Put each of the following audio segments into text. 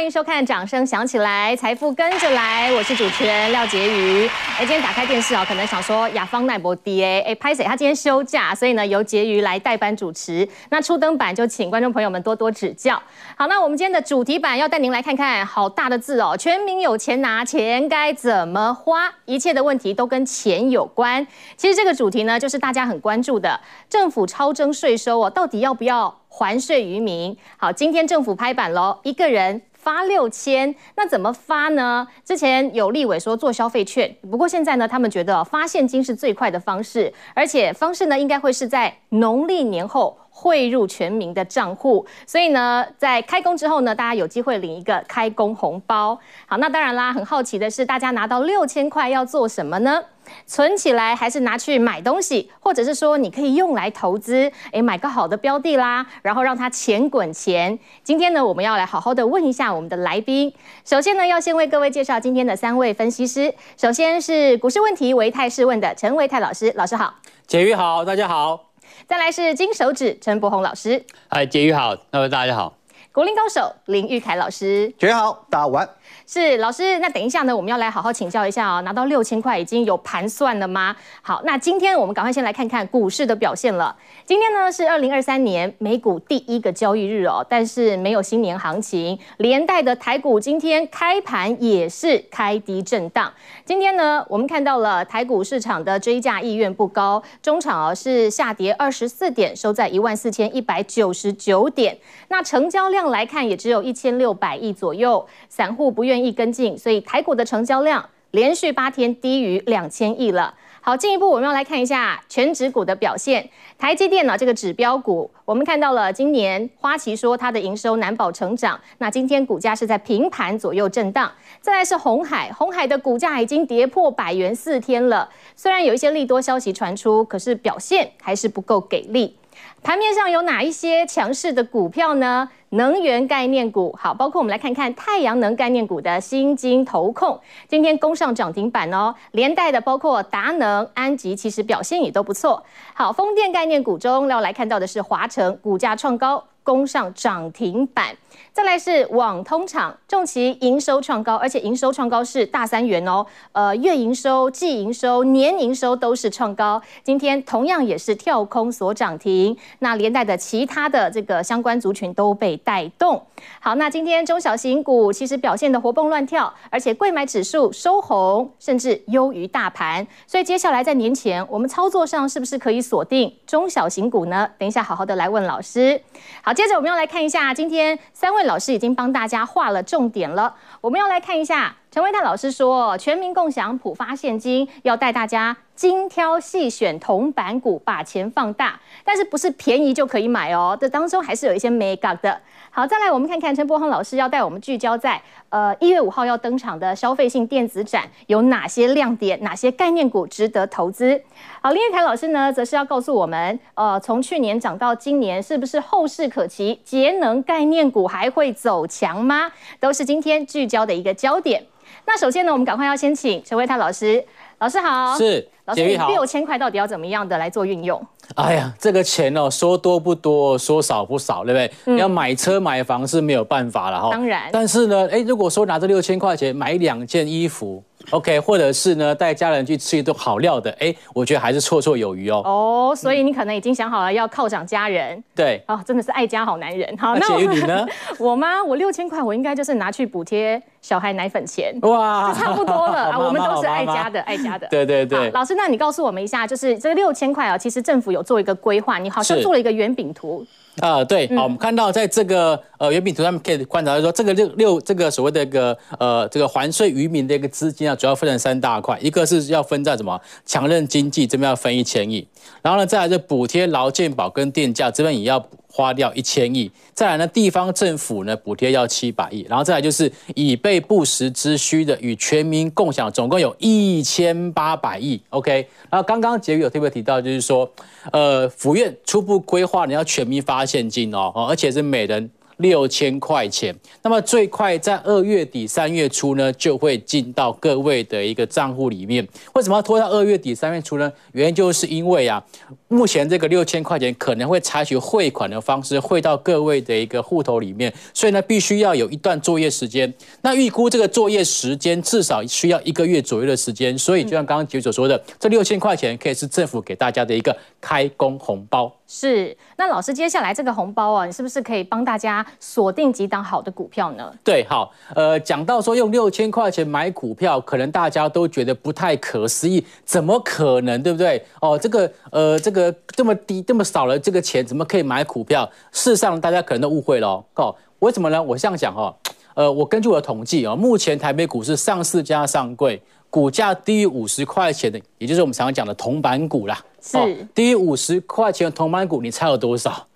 欢迎收看《掌声响起来，财富跟着来》，我是主持人廖婕妤。哎，今天打开电视啊，可能想说雅芳奈博迪哎，哎，拍谁？他今天休假，所以呢由婕妤来代班主持。那初登版就请观众朋友们多多指教。好，那我们今天的主题版要带您来看看，好大的字哦，全民有钱拿，钱该怎么花？一切的问题都跟钱有关。其实这个主题呢，就是大家很关注的，政府超征税收哦，到底要不要？还税于民。好，今天政府拍板喽，一个人发六千，那怎么发呢？之前有立委说做消费券，不过现在呢，他们觉得发现金是最快的方式，而且方式呢，应该会是在农历年后汇入全民的账户，所以呢，在开工之后呢，大家有机会领一个开工红包。好，那当然啦，很好奇的是，大家拿到六千块要做什么呢？存起来还是拿去买东西，或者是说你可以用来投资，诶，买个好的标的啦，然后让它钱滚钱。今天呢，我们要来好好的问一下我们的来宾。首先呢，要先为各位介绍今天的三位分析师。首先是股市问题维泰试问的陈维泰老师，老师好。婕妤好，大家好。再来是金手指陈柏宏老师。嗨，婕妤好，各位大家好。国林高手林玉凯老师。婕妤好，大家晚安。是老师，那等一下呢，我们要来好好请教一下哦。拿到六千块已经有盘算了吗？好，那今天我们赶快先来看看股市的表现了。今天呢是二零二三年美股第一个交易日哦，但是没有新年行情，连带的台股今天开盘也是开低震荡。今天呢，我们看到了台股市场的追价意愿不高，中场哦是下跌二十四点，收在一万四千一百九十九点。那成交量来看，也只有一千六百亿左右，散户不愿意跟进，所以台股的成交量连续八天低于两千亿了。好，进一步我们要来看一下全指股的表现。台积电呢，这个指标股，我们看到了今年花旗说它的营收难保成长，那今天股价是在平盘左右震荡。再来是红海，红海的股价已经跌破百元四天了。虽然有一些利多消息传出，可是表现还是不够给力。盘面上有哪一些强势的股票呢？能源概念股好，包括我们来看看太阳能概念股的新金投控，今天攻上涨停板哦。连带的包括达能、安吉，其实表现也都不错。好，风电概念股中要来看到的是华城，股价创高。攻上涨停板，再来是网通厂，重骑营收创高，而且营收创高是大三元哦，呃，月营收、季营收、年营收都是创高。今天同样也是跳空所涨停，那连带的其他的这个相关族群都被带动。好，那今天中小型股其实表现得活蹦乱跳，而且贵买指数收红，甚至优于大盘。所以接下来在年前，我们操作上是不是可以锁定中小型股呢？等一下好好的来问老师。好，接着我们要来看一下，今天三位老师已经帮大家画了重点了。我们要来看一下，陈唯泰老师说，全民共享普发现金，要带大家精挑细选铜板股，把钱放大，但是不是便宜就可以买哦？这当中还是有一些美感的。好，再来我们看看陈柏宏老师要带我们聚焦在呃一月五号要登场的消费性电子展有哪些亮点，哪些概念股值得投资？好，林钰凯老师呢，则是要告诉我们，呃，从去年涨到今年，是不是后市可期？节能概念股还会走强吗？都是今天聚焦的一个焦点。那首先呢，我们赶快要先请陈唯泰老师，老师好，是，老师，好六千块到底要怎么样的来做运用？哎呀，这个钱哦，说多不多，说少不少，对不对？嗯、要买车买房是没有办法了哈。当然。但是呢，哎，如果说拿这六千块钱买两件衣服，OK，或者是呢带家人去吃一顿好料的，哎，我觉得还是绰绰有余哦。哦，所以你可能已经想好了要犒赏家人。嗯、对。哦，真的是爱家好男人。好，那婕妤你呢？我吗？我六千块，我应该就是拿去补贴小孩奶粉钱。哇，就差不多了啊。我们都是爱家的，爱家的。对对对。老师，那你告诉我们一下，就是这个六千块啊，其实政府有。做一个规划，你好像做了一个圆饼图啊、呃，对，好，我们看到在这个呃圆饼图上面可以观察到说，这个六六这个所谓的一个呃这个还税于民的一个资金啊，主要分成三大块，一个是要分在什么强韧经济这边要分一千亿，然后呢再来就补贴劳健保跟电价这边也要。花掉一千亿，再来呢，地方政府呢补贴要七百亿，然后再来就是以备不时之需的与全民共享，总共有一千八百亿。OK，然后刚刚婕妤有特别提到，就是说，呃，府院初步规划你要全民发现金哦，而且是每人六千块钱。那么最快在二月底三月初呢，就会进到各位的一个账户里面。为什么要拖到二月底三月初呢？原因就是因为啊，目前这个六千块钱可能会采取汇款的方式汇到各位的一个户头里面，所以呢，必须要有一段作业时间。那预估这个作业时间至少需要一个月左右的时间，所以就像刚刚杰所说的，这六千块钱可以是政府给大家的一个开工红包。是，那老师接下来这个红包啊，你是不是可以帮大家锁定几档好的股票呢？对，好，呃，讲到说用六千块钱买股票，可能大家都觉得不太可思议，怎么可能，对不对？哦，这个，呃，这个这么低、这么少了这个钱，怎么可以买股票？事实上，大家可能都误会了哦。为什么呢？我这样讲哦，呃，我根据我的统计啊，目前台北股市上市加上柜，股价低于五十块钱的，也就是我们常常讲的铜板股啦。是、哦、低于五十块钱的铜板股，你猜有多少？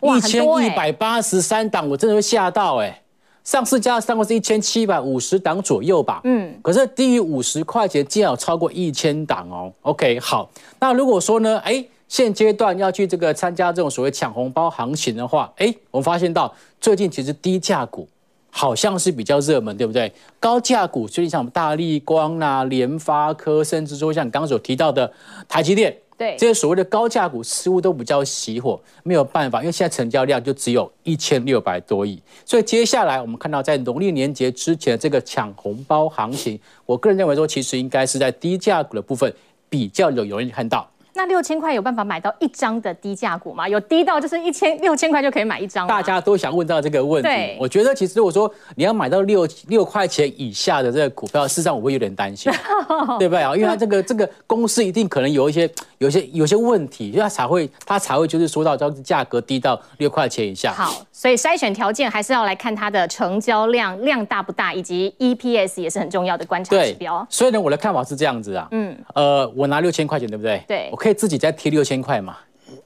一千一百八十三档，我真的会吓到哎、欸！上市价上过是一千七百五十档左右吧？嗯，可是低于五十块钱，竟然有超过一千档哦。OK，好，那如果说呢，哎，现阶段要去这个参加这种所谓抢红包行情的话，哎，我们发现到最近其实低价股好像是比较热门，对不对？高价股，最近像我们大力光啊、联发科，甚至说像你刚刚所提到的台积电。对，这些所谓的高价股似乎都比较熄火，没有办法，因为现在成交量就只有一千六百多亿，所以接下来我们看到在农历年节之前这个抢红包行情，我个人认为说，其实应该是在低价股的部分比较有容易看到。那六千块有办法买到一张的低价股吗？有低到就是一千六千块就可以买一张？大家都想问到这个问题。对，我觉得其实如果说你要买到六六块钱以下的这个股票，事实上我会有点担心，对不对啊？因为它这个这个公司一定可能有一些有些有些问题，所以它才会它才会就是说到这价格低到六块钱以下。好，所以筛选条件还是要来看它的成交量量大不大，以及 EPS 也是很重要的观察指标。所以呢，我的看法是这样子啊，嗯，呃，我拿六千块钱，对不对？对，我可以。可以自己再贴六千块嘛，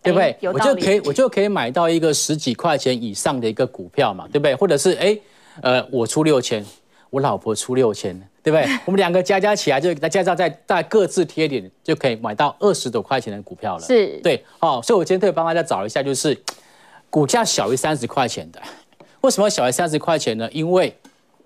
对不对？我就可以，我就可以买到一个十几块钱以上的一个股票嘛，对不对？或者是哎，呃，我出六千，我老婆出六千，对不对？我们两个加加起来，就再加上再再各自贴点，就可以买到二十多块钱的股票了。是，对，好，所以我今天特别帮大家找一下，就是股价小于三十块钱的，为什么小于三十块钱呢？因为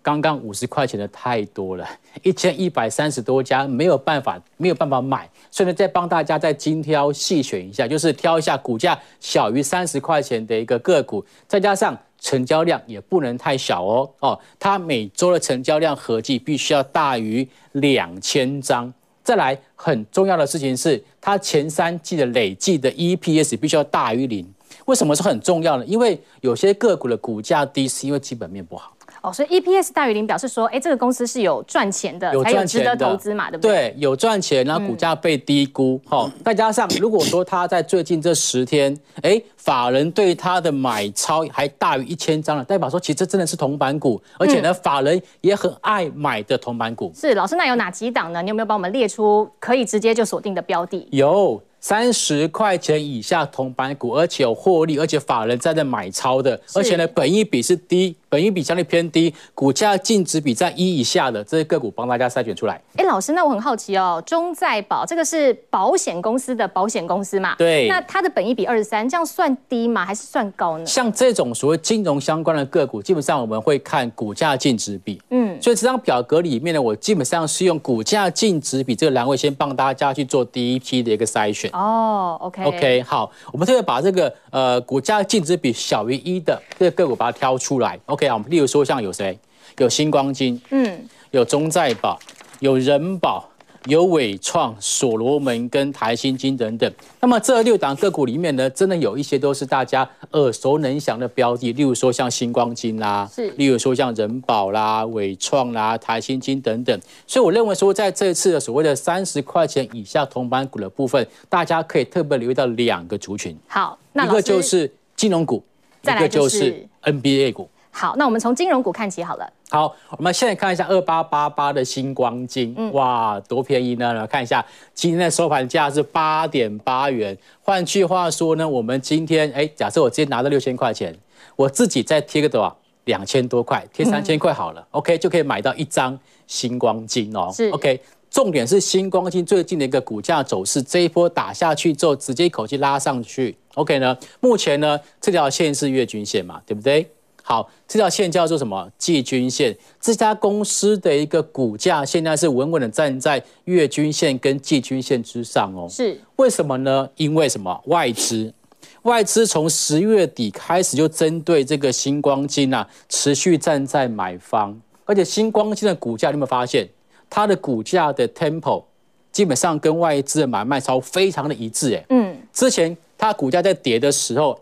刚刚五十块钱的太多了，一千一百三十多家没有办法，没有办法买，所以呢，再帮大家再精挑细选一下，就是挑一下股价小于三十块钱的一个个股，再加上成交量也不能太小哦哦，它每周的成交量合计必须要大于两千张。再来很重要的事情是，它前三季的累计的 EPS 必须要大于零。为什么是很重要呢？因为有些个股的股价低，是因为基本面不好。哦，所以 EPS 大于零表示说，哎，这个公司是有赚钱的，有赚钱的才有值得投资嘛，对不对？对，有赚钱，然后股价被低估，好、嗯，再加上如果说他在最近这十天，哎，法人对他的买超还大于一千张了，代表说其实这真的是铜板股，而且呢，法人也很爱买的铜板股。是，老师，那有哪几档呢？你有没有帮我们列出可以直接就锁定的标的？有。三十块钱以下铜板股，而且有获利，而且法人在那买超的，而且呢，本益比是低，本益比相对偏低，股价净值比在一以下的这些个股，帮大家筛选出来。哎，老师，那我很好奇哦，中再保这个是保险公司的保险公司嘛？对。那它的本益比二十三，这样算低吗？还是算高呢？像这种所谓金融相关的个股，基本上我们会看股价净值比。嗯。所以这张表格里面呢，我基本上是用股价净值比这个栏位，先帮大家去做第一批的一个筛选。哦 okay okay, 好，我们特别把这个呃股价净值比小于一的这个个股把它挑出来。OK 啊，我们例如说像有谁？有星光金，嗯，有中再保，有人保。有伟创、所罗门跟台新金等等，那么这六档个股里面呢，真的有一些都是大家耳熟能详的标的，例如说像星光金啦，是，例如说像人保啦、伟创啦、台新金等等。所以我认为说，在这次的所谓的三十块钱以下同板股的部分，大家可以特别留意到两个族群。好，那一个就是金融股，一个就是 NBA 股。好，那我们从金融股看起好了。好，我们现在看一下二八八八的星光金，嗯、哇，多便宜呢！来看一下今天的收盘价是八点八元。换句话说呢，我们今天哎，假设我今天拿到六千块钱，我自己再贴个多少？两千多块，贴三千块好了、嗯、，OK 就可以买到一张星光金哦。是 OK，重点是星光金最近的一个股价走势，这一波打下去之后，直接一口气拉上去。OK 呢，目前呢这条线是月均线嘛，对不对？好，这条线叫做什么？季均线。这家公司的一个股价现在是稳稳的站在月均线跟季均线之上哦。是，为什么呢？因为什么？外资，外资从十月底开始就针对这个星光金啊，持续站在买方。而且星光金的股价，你有没有发现它的股价的 tempo 基本上跟外资的买卖超非常的一致？哎，嗯，之前它股价在跌的时候。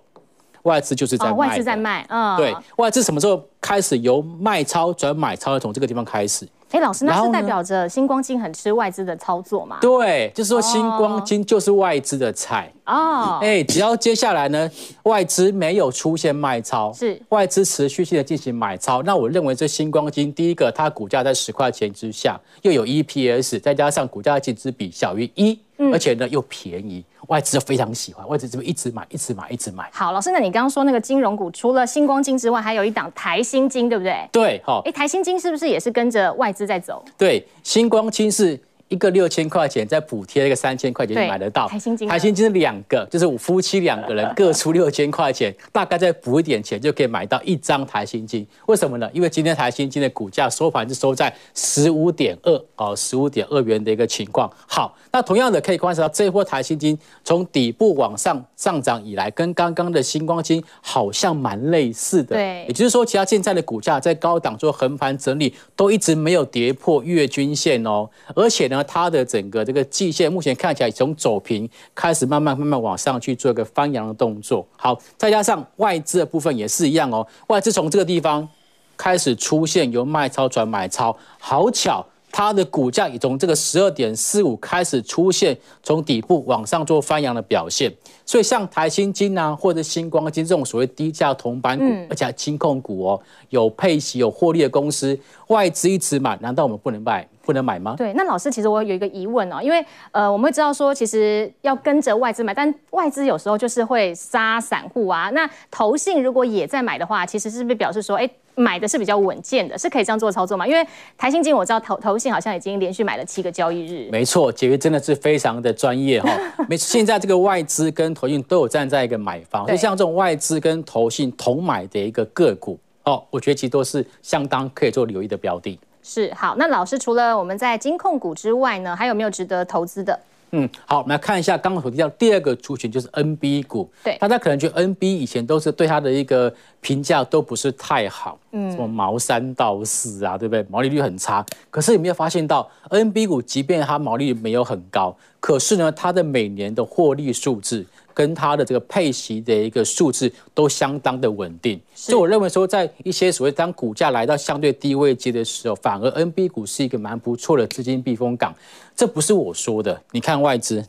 外资就是在卖，外资在卖，嗯，对，外资什么时候开始由卖超转买超的？从这个地方开始。哎，老师，那是代表着星光金很吃外资的操作吗？对，就是说星光金就是外资的菜哦。哎，只要接下来呢，外资没有出现卖超，是外资持续性的进行买超，那我认为这星光金第一个，它股价在十块钱之下，又有 EPS，再加上股价净值比小于一，而且呢又便宜。外资非常喜欢，外资这边一直买，一直买，一直买。好，老师，那你刚刚说那个金融股，除了星光金之外，还有一档台新金，对不对？对，好。哎，台新金是不是也是跟着外资在走？对，星光金是。一个六千块钱，再补贴一个三千块钱就买得到。台新金，台新金是两个，就是我夫妻两个人各出六千块钱，大概再补一点钱就可以买到一张台新金。为什么呢？因为今天台新金的股价收盘是收在十五点二哦，十五点二元的一个情况。好，那同样的可以观察到这一波台新金从底部往上上涨以来，跟刚刚的星光金好像蛮类似的。对，也就是说，其他现在的股价在高档做横盘整理，都一直没有跌破月均线哦，而且呢。然后它的整个这个季线目前看起来从走平开始，慢慢慢慢往上去做一个翻扬的动作。好，再加上外资的部分也是一样哦，外资从这个地方开始出现由卖超转买超，好巧。它的股价已从这个十二点四五开始出现从底部往上做翻扬的表现，所以像台新金啊或者星光金这种所谓低价铜板股，而且还金控股哦，有配息有获利的公司，外资一直买，难道我们不能买不能买吗？对，那老师其实我有一个疑问哦，因为呃我们会知道说其实要跟着外资买，但外资有时候就是会杀散户啊，那投信如果也在买的话，其实是不是表示说哎？买的是比较稳健的，是可以这样做操作吗？因为台新金我知道投投信好像已经连续买了七个交易日。没错，解约真的是非常的专业哈。没错，现在这个外资跟投信都有站在一个买方，所以像这种外资跟投信同买的一个个股哦，我觉得其实都是相当可以做留意的标的。是，好，那老师除了我们在金控股之外呢，还有没有值得投资的？嗯，好，我们来看一下刚刚所提到第二个族群，就是 NB 股。对，大家可能觉得 NB 以前都是对它的一个评价都不是太好，嗯，什么毛三到四啊，对不对？毛利率很差。可是有没有发现到 NB 股，即便它毛利率没有很高，可是呢，它的每年的获利数字。跟它的这个配息的一个数字都相当的稳定，所以我认为说，在一些所谓当股价来到相对低位阶的时候，反而 NB 股是一个蛮不错的资金避风港。这不是我说的，你看外资，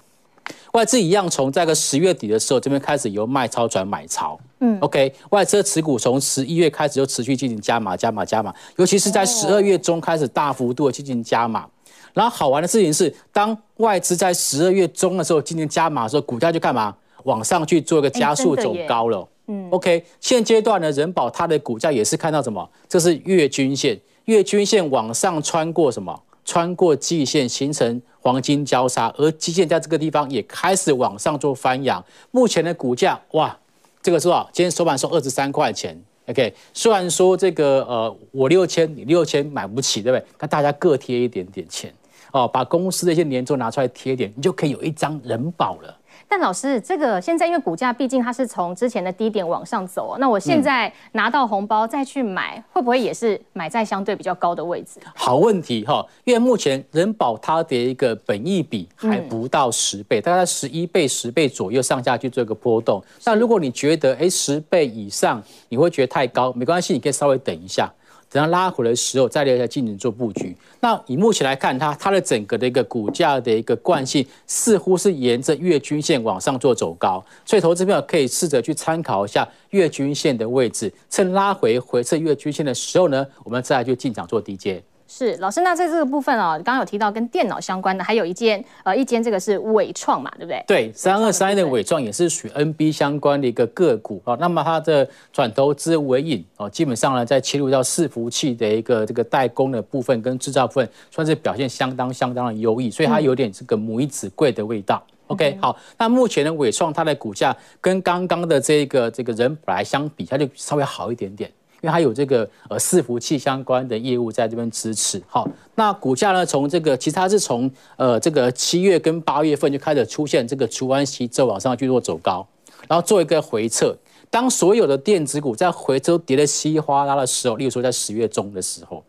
外资一样从这个十月底的时候这边开始由卖超转买超，嗯，OK，外资的持股从十一月开始就持续进行加码、加码、加码，尤其是在十二月中开始大幅度的进行加码。然后好玩的事情是，当外资在十二月中的时候进行加码的时候，股价就干嘛？往上去做一个加速走高了，嗯，OK，现阶段呢，人保它的股价也是看到什么？这是月均线，月均线往上穿过什么？穿过季线形成黄金交叉，而季线在这个地方也开始往上做翻扬。目前的股价，哇，这个是多少？今天收盘收二十三块钱，OK。虽然说这个呃，我六千，你六千买不起，对不对？那大家各贴一点点钱哦，把公司的一些年终拿出来贴一点，你就可以有一张人保了。但老师，这个现在因为股价毕竟它是从之前的低点往上走，那我现在拿到红包再去买，会不会也是买在相对比较高的位置？好问题哈，因为目前人保它的一个本益比还不到十倍，大概十一倍、十倍左右上下去做一个波动。那如果你觉得哎十倍以上你会觉得太高，没关系，你可以稍微等一下。等它拉回的时候，再来再进行做布局。那以目前来看，它它的整个的一个股价的一个惯性，似乎是沿着月均线往上做走高，所以投资朋友可以试着去参考一下月均线的位置，趁拉回回测月均线的时候呢，我们再来去进场做低阶。是老师，那在这个部分哦，刚刚有提到跟电脑相关的，还有一间呃一间这个是纬创嘛，对不对？对，三二三一的纬创也是属于 NB 相关的一个个股啊。那么它的转投资为引哦，基本上呢在切入到伺服器的一个这个代工的部分跟制造部分，算是表现相当相当的优异，所以它有点这个母以子贵的味道。嗯、OK，好，那目前的纬创它的股价跟刚刚的这个这个人本来相比，它就稍微好一点点。因因为它有这个呃伺服器相关的业务在这边支持。好，那股价呢，从这个其实它是从呃这个七月跟八月份就开始出现这个除完息之后往上去做走高，然后做一个回撤。当所有的电子股在回撤跌得稀里哗啦的时候，例如说在十月中的时候，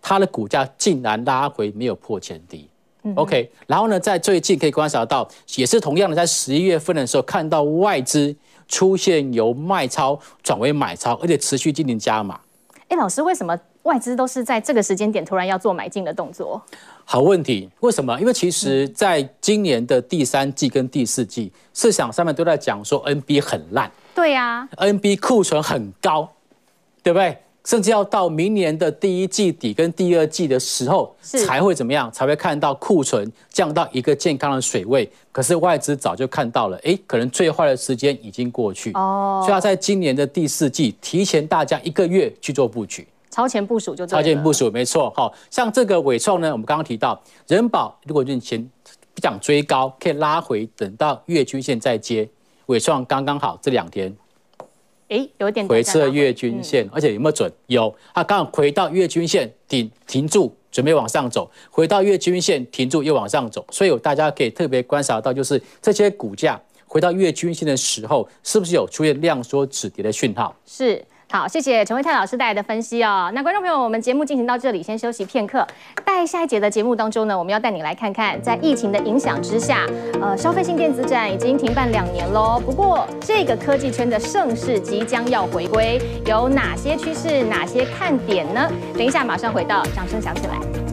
它的股价竟然拉回没有破前低。OK，然后呢，在最近可以观察到，也是同样的，在十一月份的时候，看到外资出现由卖超转为买超，而且持续进行加码。哎，老师，为什么外资都是在这个时间点突然要做买进的动作？好问题，为什么？因为其实在今年的第三季跟第四季，市场上面都在讲说 NB 很烂，对呀，NB 库存很高，对不对？甚至要到明年的第一季底跟第二季的时候，才会怎么样？才会看到库存降到一个健康的水位。可是外资早就看到了，哎，可能最坏的时间已经过去。哦，所以要在今年的第四季提前大家一个月去做布局，超前部署就超前部署，没错。好，像这个尾创呢，我们刚刚提到人保，如果你前不想追高，可以拉回，等到月均线再接。尾创刚刚好这两天。哎，有点回撤月均线，而且有没有准？有，它刚好回到月均线顶停住，准备往上走，回到月均线停住又往上走，所以大家可以特别观察到，就是这些股价回到月均线的时候，是不是有出现量缩止跌的讯号？是。好，谢谢陈唯泰老师带来的分析哦。那观众朋友，我们节目进行到这里，先休息片刻。在下一节的节目当中呢，我们要带你来看看，在疫情的影响之下，呃，消费性电子展已经停办两年喽。不过，这个科技圈的盛世即将要回归，有哪些趋势，哪些看点呢？等一下马上回到，掌声响起来。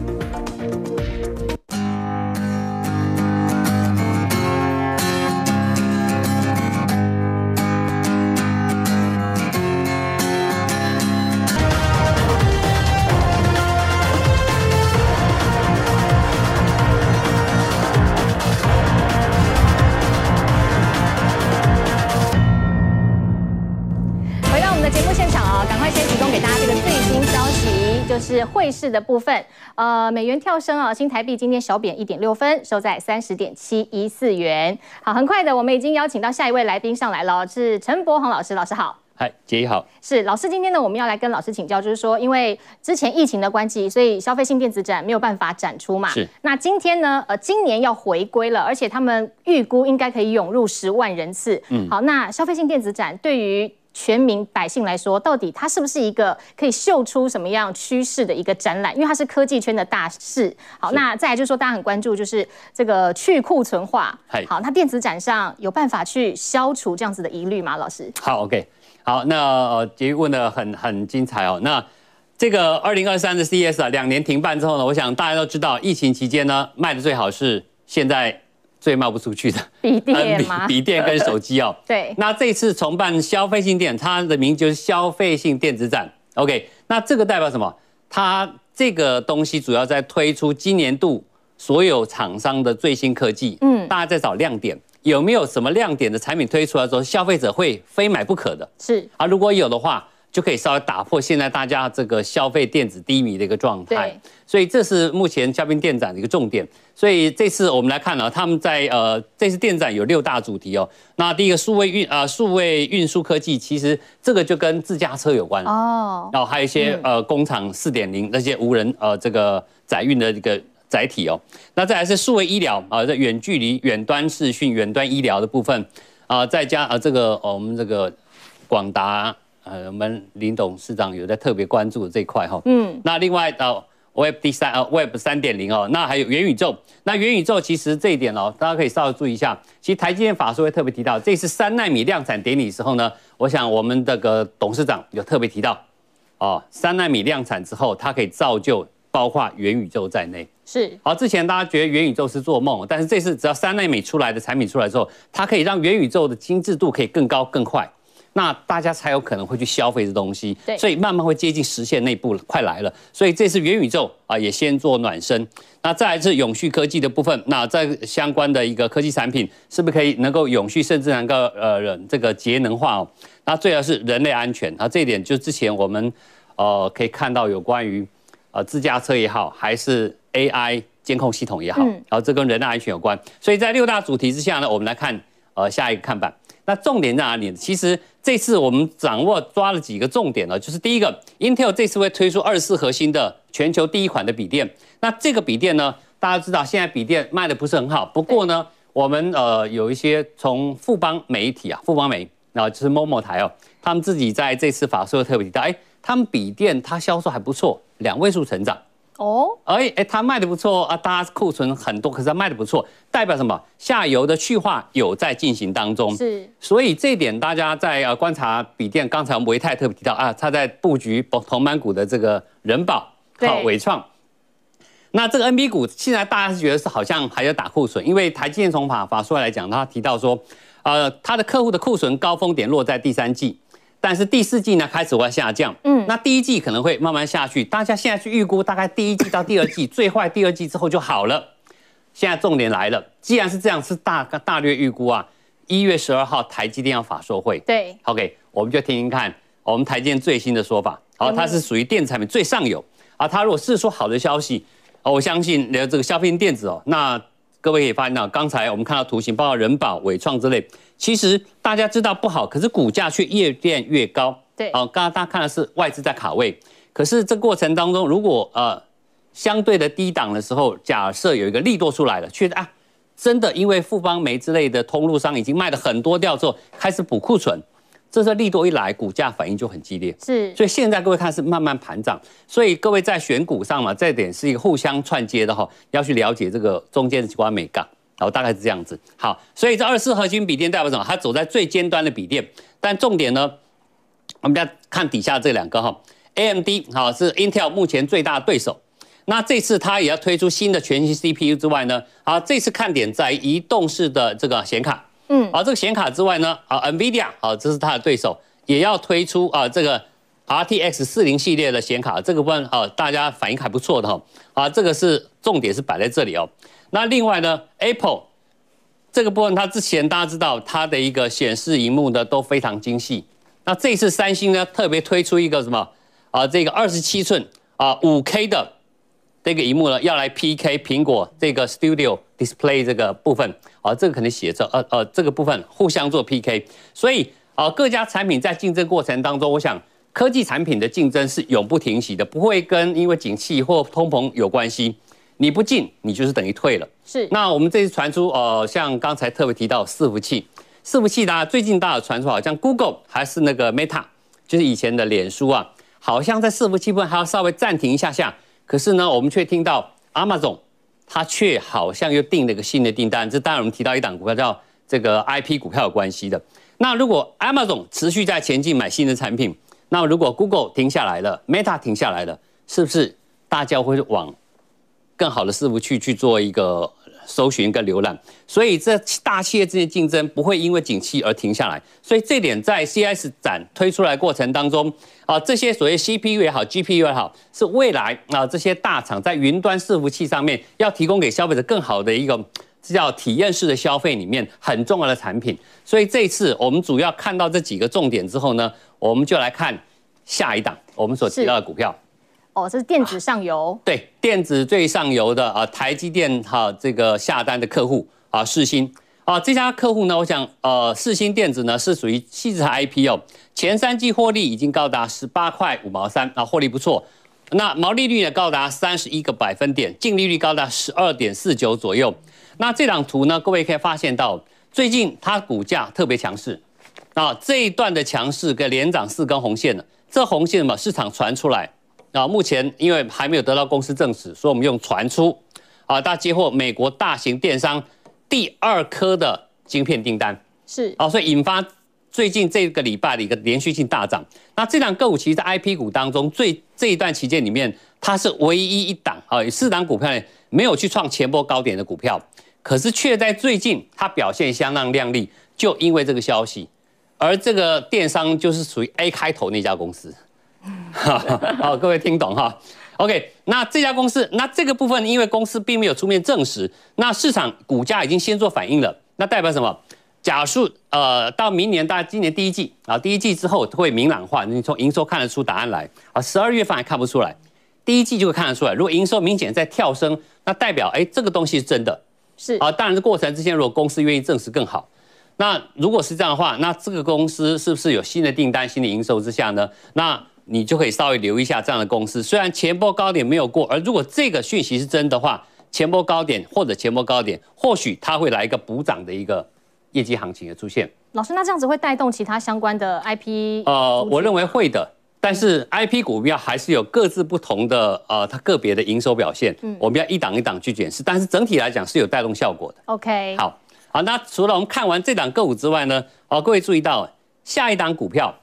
是汇市的部分，呃，美元跳升啊，新台币今天小贬一点六分，收在三十点七一四元。好，很快的，我们已经邀请到下一位来宾上来了，是陈柏宏老师，老师好。嗨，杰好。是老师，今天呢，我们要来跟老师请教，就是说，因为之前疫情的关系，所以消费性电子展没有办法展出嘛。是。那今天呢，呃，今年要回归了，而且他们预估应该可以涌入十万人次。嗯。好，那消费性电子展对于全民百姓来说，到底它是不是一个可以秀出什么样趋势的一个展览？因为它是科技圈的大事。好，那再来就是说，大家很关注就是这个去库存化。好，那电子展上有办法去消除这样子的疑虑吗？老师？好，OK，好，那呃，杰问的很很精彩哦。那这个二零二三的 CES 啊，两年停办之后呢，我想大家都知道，疫情期间呢，卖的最好是现在。最卖不出去的笔电 吗？笔电跟手机哦。对。那这次重办消费性电，它的名就是消费性电子展。OK，那这个代表什么？它这个东西主要在推出今年度所有厂商的最新科技。嗯。大家在找亮点，有没有什么亮点的产品推出来之后，消费者会非买不可的？是。啊，如果有的话。就可以稍微打破现在大家这个消费电子低迷的一个状态，对，所以这是目前嘉宾电展的一个重点。所以这次我们来看呢，他们在呃这次电展有六大主题哦。那第一个数位运啊数位运输科技，其实这个就跟自驾车有关哦。然后还有一些呃工厂四点零那些无人呃这个载运的一个载体哦。那再来是数位医疗啊，在远距离远端视讯远端医疗的部分啊，再加啊这个哦我们这个广达。呃，我们林董事长有在特别关注这一块哈。嗯，那另外呃，Web 第三呃，Web 三点零哦，那还有元宇宙。那元宇宙其实这一点哦，大家可以稍微注意一下。其实台积电法说会特别提到，这次三纳米量产典礼时候呢，我想我们这个董事长有特别提到，哦，三纳米量产之后，它可以造就包括元宇宙在内。是。好，之前大家觉得元宇宙是做梦，但是这次只要三纳米出来的产品出来之后，它可以让元宇宙的精致度可以更高更快。那大家才有可能会去消费这东西，对，所以慢慢会接近实现那一步了，快来了。所以这次元宇宙啊，也先做暖身。那再来是永续科技的部分，那在相关的一个科技产品，是不是可以能够永续，甚至能够呃这个节能化哦？那最后是人类安全，啊这一点就之前我们呃可以看到有关于呃自驾车也好，还是 AI 监控系统也好，然后这跟人类安全有关。所以在六大主题之下呢，我们来看呃下一个看板。那重点在哪里？其实这次我们掌握抓了几个重点呢，就是第一个，Intel 这次会推出二十四核心的全球第一款的笔电。那这个笔电呢，大家知道现在笔电卖的不是很好，不过呢，我们呃有一些从富邦媒体啊，富邦媒，然后就是某某台哦，他们自己在这次法说特别提到，哎，他们笔电它销售还不错，两位数成长。哦，哎哎，它卖的不错啊，大家库存很多，可是它卖的不错，代表什么？下游的去化有在进行当中，是，所以这一点大家在呃观察笔电，刚才我们唯泰特别提到啊，他在布局同板股的这个人保，好纬创，那这个 NB 股现在大家是觉得是好像还要打库存，因为台积电从法法说来讲，他提到说，呃，他的客户的库存高峰点落在第三季。但是第四季呢，开始会下降，嗯，那第一季可能会慢慢下去。大家现在去预估，大概第一季到第二季，最坏第二季之后就好了。现在重点来了，既然是这样，是大大略预估啊。一月十二号台积电要法说会，对，OK，我们就听听看我们台积电最新的说法。好，它是属于电子产品最上游啊。它如果是说好的消息，我相信这个消费电子哦，那。各位可以发现到，刚才我们看到图形，包括人保、伟创之类，其实大家知道不好，可是股价却越变越高。对，哦，刚刚大家看的是外资在卡位，可是这过程当中，如果呃相对的低档的时候，假设有一个利多出来了，确实啊，真的因为富邦煤之类的通路商已经卖了很多掉之后，开始补库存。这时候利多一来，股价反应就很激烈。是，所以现在各位看是慢慢盘涨，所以各位在选股上嘛，这点是一个互相串接的哈，要去了解这个中间的几关美杠，然后大概是这样子。好，所以这二十四核心笔电代表什么？它走在最尖端的笔电，但重点呢，我们再看底下这两个哈，AMD 好是 Intel 目前最大的对手，那这次它也要推出新的全新 CPU 之外呢，好，这次看点在移动式的这个显卡。嗯，而这个显卡之外呢，啊，NVIDIA 啊，这是它的对手，也要推出啊这个 RTX 四零系列的显卡，这个部分啊，大家反应还不错的哈，啊，这个是重点是摆在这里哦。那另外呢，Apple 这个部分，它之前大家知道它的一个显示荧幕呢都非常精细，那这次三星呢特别推出一个什么啊，这个二十七寸啊五 K 的。这个荧幕呢，要来 PK 苹果这个 Studio Display 这个部分啊，这个可能写着呃呃，这个部分互相做 PK，所以啊，各家产品在竞争过程当中，我想科技产品的竞争是永不停息的，不会跟因为景气或通膨有关系。你不进，你就是等于退了。是。那我们这次传出呃，像刚才特别提到伺服器，伺服器大家最近大家传出好像 Google 还是那个 Meta，就是以前的脸书啊，好像在伺服器部分还要稍微暂停一下下。可是呢，我们却听到 Amazon，它却好像又订了一个新的订单。这当然我们提到一档股票叫这个 IP 股票有关系的。那如果 Amazon 持续在前进买新的产品，那如果 Google 停下来了，Meta 停下来了，是不是大家会往更好的事物去去做一个？搜寻跟浏览，所以这大企业之间竞争不会因为景气而停下来，所以这点在 CES 展推出来过程当中啊，这些所谓 CPU 也好，GPU 也好，是未来啊这些大厂在云端伺服器上面要提供给消费者更好的一个这叫体验式的消费里面很重要的产品。所以这次我们主要看到这几个重点之后呢，我们就来看下一档我们所提到的股票。哦，这是电子上游，啊、对，电子最上游的啊，台积电哈、啊，这个下单的客户啊，世芯啊，这家客户呢，我想呃，世芯电子呢是属于矽智财 IP 哦，前三季获利已经高达十八块五毛三啊，获利不错，那毛利率呢高达三十一个百分点，净利率高达十二点四九左右。那这张图呢，各位可以发现到，最近它股价特别强势啊，这一段的强势跟连涨四根红线呢，这红线嘛，市场传出来。啊，目前因为还没有得到公司证实，所以我们用传出，啊，大家接获美国大型电商第二颗的晶片订单，是啊，所以引发最近这个礼拜的一个连续性大涨。那这档个股其实，在 IP 股当中最这一段期间里面，它是唯一一档啊，四档股票呢没有去创前波高点的股票，可是却在最近它表现相当亮丽，就因为这个消息，而这个电商就是属于 A 开头那家公司。好，各位听懂哈？OK，那这家公司，那这个部分，因为公司并没有出面证实，那市场股价已经先做反应了，那代表什么？假设呃，到明年，大概今年第一季啊，第一季之后会明朗化，你从营收看得出答案来啊，十二月份还看不出来，第一季就会看得出来。如果营收明显在跳升，那代表哎，这个东西是真的，是啊。当然，这过程之前如果公司愿意证实更好。那如果是这样的话，那这个公司是不是有新的订单、新的营收之下呢？那你就可以稍微留意一下这样的公司。虽然前波高点没有过，而如果这个讯息是真的话，前波高点或者前波高点，或许它会来一个补涨的一个业绩行情的出现。老师，那这样子会带动其他相关的 IP？呃，我认为会的。但是 IP 股票还是有各自不同的呃，它个别的营收表现。嗯，我们要一档一档去检视。但是整体来讲是有带动效果的。OK，好，好，那除了我们看完这档个股之外呢，好，各位注意到下一档股票。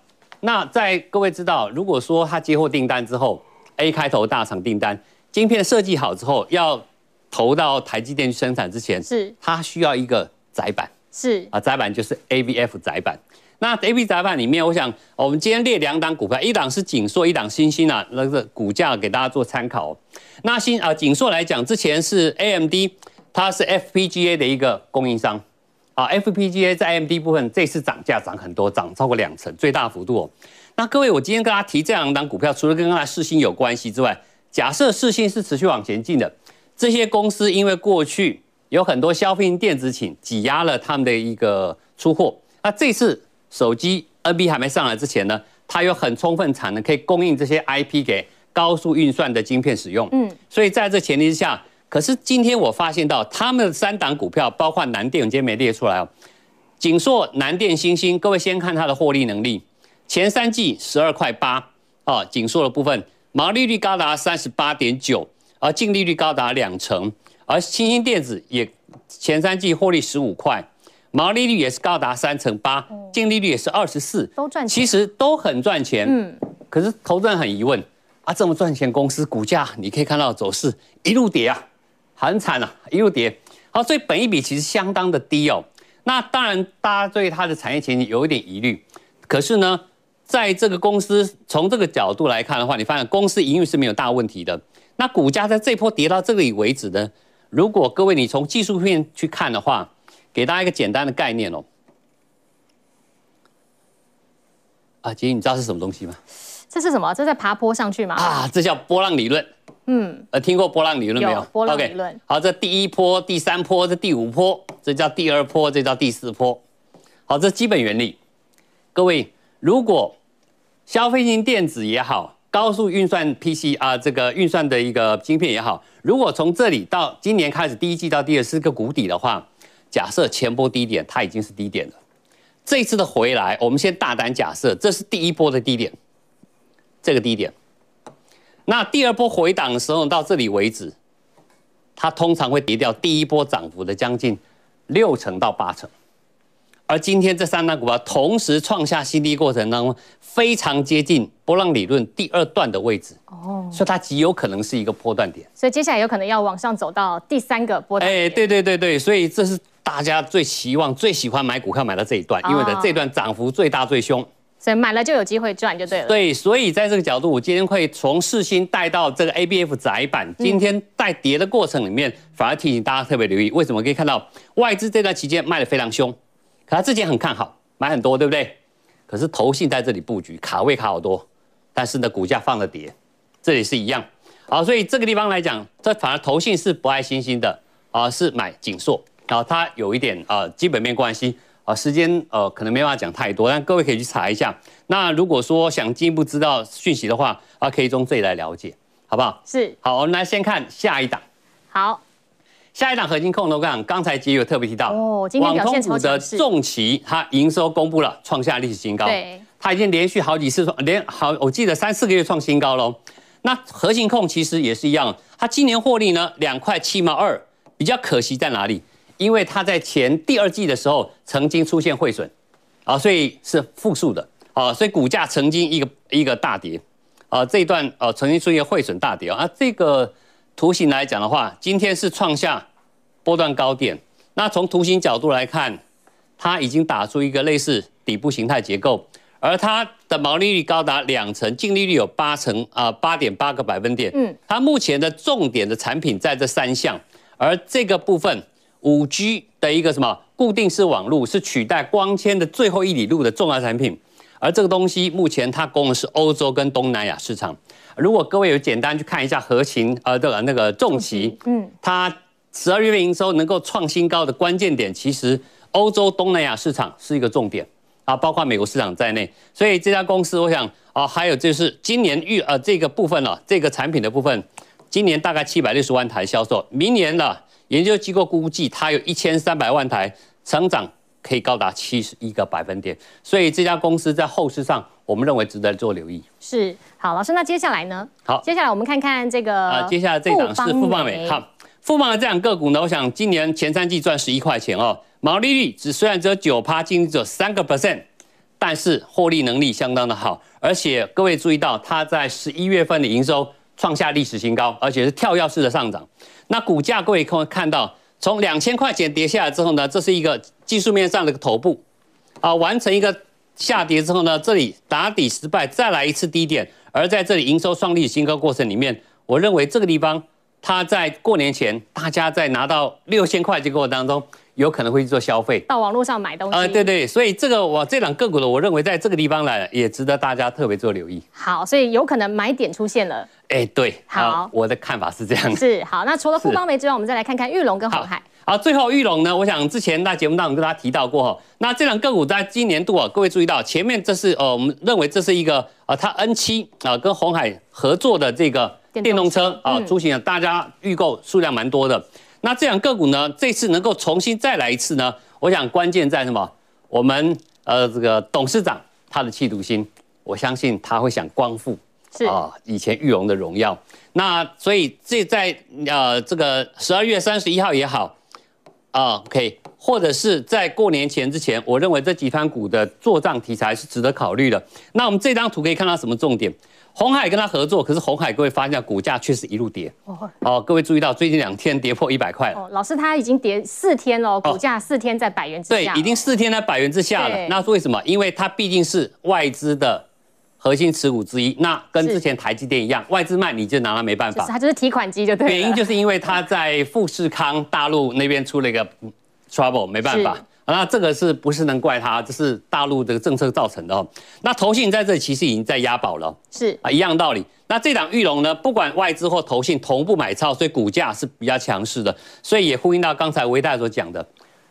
那在各位知道，如果说他接获订单之后，A 开头大厂订单，晶片设计好之后，要投到台积电去生产之前，是它需要一个载板。是啊，载板就是 ABF 载板。那 A B 载板里面，我想我们今天列两档股票，一档是景硕，一档新兴啊，那个股价给大家做参考。那新啊景硕来讲，之前是 A M D，它是 F P G A 的一个供应商啊，F P G A 在 A M D 部分这次涨价涨很多，涨超过两成，最大幅度哦。那各位，我今天跟大家提这两档股票，除了跟刚才世芯有关系之外，假设世芯是持续往前进的，这些公司因为过去有很多消费电子请挤压了他们的一个出货，那这次。手机 NB 还没上来之前呢，它有很充分产能可以供应这些 IP 给高速运算的晶片使用。嗯，所以在这前提之下，可是今天我发现到他们的三档股票，包括南电，我今天没列出来哦。锦硕、南电、星星，各位先看它的获利能力，前三季十二块八啊，锦硕的部分毛利率高达三十八点九，而净利率高达两成，而欣兴电子也前三季获利十五块。毛利率也是高达三成八，净利率也是二十四，都赚钱，其实都很赚钱。嗯，可是投资人很疑问啊，这么赚钱公司股价，你可以看到走势一路跌啊，很惨啊，一路跌。好，所以本益比其实相当的低哦。那当然，大家对它的产业前景有一点疑虑。可是呢，在这个公司从这个角度来看的话，你发现公司营运是没有大问题的。那股价在这波跌到这里为止呢，如果各位你从技术面去看的话，给大家一个简单的概念哦，啊，杰，你知道是什么东西吗？这是什么？这在爬坡上去吗？啊，这叫波浪理论。嗯，呃，听过波浪理论没有？有波浪理论。Okay, 好，这第一波、第三波、这第五波，这叫第二波，这叫第四波。好，这基本原理。各位，如果消费性电子也好，高速运算 PC 啊，这个运算的一个晶片也好，如果从这里到今年开始第一季到第二是个谷底的话。假设前波低点它已经是低点了，这一次的回来，我们先大胆假设这是第一波的低点，这个低点。那第二波回档的时候到这里为止，它通常会跌掉第一波涨幅的将近六成到八成。而今天这三档股票同时创下新低过程当中，非常接近波浪理论第二段的位置哦，所以它极有可能是一个波段点。所以接下来有可能要往上走到第三个波段点。哎，对对对对，所以这是。大家最希望、最喜欢买股票买到这一段，因为呢这段涨幅最大、最凶，所以买了就有机会赚，就对了。对，所以在这个角度，我今天会从世芯带到这个 ABF 窄板，今天带跌的过程里面，反而提醒大家特别留意，为什么可以看到外资这段期间卖的非常凶，可他之前很看好，买很多，对不对？可是投信在这里布局，卡位卡好多，但是呢股价放了跌，这里是一样。好，所以这个地方来讲，这反而投信是不爱新兴的，而是买紧缩。然后它有一点呃基本面关系啊，时间呃可能没办法讲太多，但各位可以去查一下。那如果说想进一步知道讯息的话啊，可以从这里来了解，好不好？是。好，我们来先看下一档。好，下一档核心控的，我讲刚才杰有特别提到哦，今天表现超强势。网通股的重骑，它营收公布了，创下历史新高。对，它已经连续好几次创，连好我记得三四个月创新高喽。那核心控其实也是一样，它今年获利呢两块七毛二，比较可惜在哪里？因为它在前第二季的时候曾经出现汇损，啊，所以是负数的，啊，所以股价曾经一个一个大跌，啊，这一段呃曾经出现汇损大跌啊，这个图形来讲的话，今天是创下波段高点。那从图形角度来看，它已经打出一个类似底部形态结构，而它的毛利率高达两成，净利率有八成啊，八点八个百分点。嗯，它目前的重点的产品在这三项，而这个部分。五 G 的一个什么固定式网络是取代光纤的最后一里路的重要产品，而这个东西目前它供的是欧洲跟东南亚市场。如果各位有简单去看一下合勤呃的那个重骑，嗯，它十二月份营收能够创新高的关键点，其实欧洲、东南亚市场是一个重点啊，包括美国市场在内。所以这家公司，我想啊，还有就是今年预呃这个部分了，这个产品的部分，今年大概七百六十万台销售，明年呢，研究机构估计它有一千三百万台，成长可以高达七十一个百分点。所以这家公司在后市上，我们认为值得做留意。是，好，老师，那接下来呢？好，接下来我们看看这个。呃，接下来这档是富邦美。好，富邦的这档个股呢，我想今年前三季赚十一块钱哦，毛利率只虽然只有九趴，净利只有三个 percent，但是获利能力相当的好，而且各位注意到，它在十一月份的营收创下历史新高，而且是跳跃式的上涨。那股价各位可以看到，从两千块钱跌下来之后呢，这是一个技术面上的一个头部，啊，完成一个。下跌之后呢，这里打底失败，再来一次低点，而在这里营收创利新高过程里面，我认为这个地方，它在过年前，大家在拿到六千块钱过程当中，有可能会去做消费，到网络上买东西。呃，对对，所以这个我这两个股呢，我认为在这个地方呢也值得大家特别做留意。好，所以有可能买点出现了。哎，对，好，我的看法是这样。是好，那除了富邦煤之外，我们再来看看玉龙跟红海。好，最后玉龙呢，我想之前在节目当中跟大家提到过哈，那这两个股在今年度啊，各位注意到前面这是呃，我们认为这是一个呃，它 N 七啊跟红海合作的这个电动车啊出行啊，大家预购数量蛮多的。那这两个股呢，这次能够重新再来一次呢，我想关键在什么？我们呃这个董事长他的企图心，我相信他会想光复啊以前裕隆的荣耀。那所以这在呃这个十二月三十一号也好。啊，OK，或者是在过年前之前，我认为这几番股的做账题材是值得考虑的。那我们这张图可以看到什么重点？鸿海跟他合作，可是鸿海各位发现股价确实一路跌。哦，哦，各位注意到最近两天跌破一百块了。哦，老师他已经跌四天了，股价四天在百元之下。对，已经四天在百元之下了。那是为什么？因为它毕竟是外资的。核心持股之一，那跟之前台积电一样，外资卖你就拿它没办法。它就是提款机就对了。原因就是因为它在富士康大陆那边出了一个 trouble，没办法。那这个是不是能怪他？这是大陆的政策造成的哦。那投信在这里其实已经在押宝了。是啊，一样道理。那这档玉龙呢，不管外资或投信同步买超，所以股价是比较强势的。所以也呼应到刚才维大所讲的，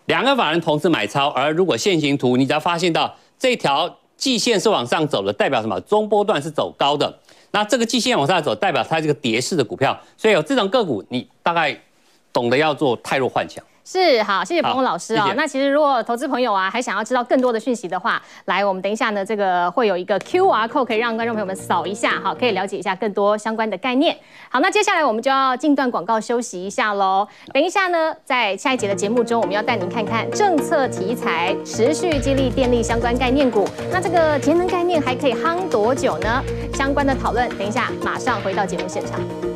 两个法人同时买超，而如果线形图，你只要发现到这条。季线是往上走的，代表什么？中波段是走高的。那这个季线往上走，代表它这个跌势的股票。所以有这种个股，你大概懂得要做汰弱换强。是好，谢谢彭老师啊、哦。那其实如果投资朋友啊还想要知道更多的讯息的话，来，我们等一下呢，这个会有一个 QR code 可以让观众朋友们扫一下，好，可以了解一下更多相关的概念。好，那接下来我们就要进段广告休息一下喽。等一下呢，在下一节的节目中，我们要带您看看政策题材持续激励电力相关概念股。那这个节能概念还可以夯多久呢？相关的讨论，等一下马上回到节目现场。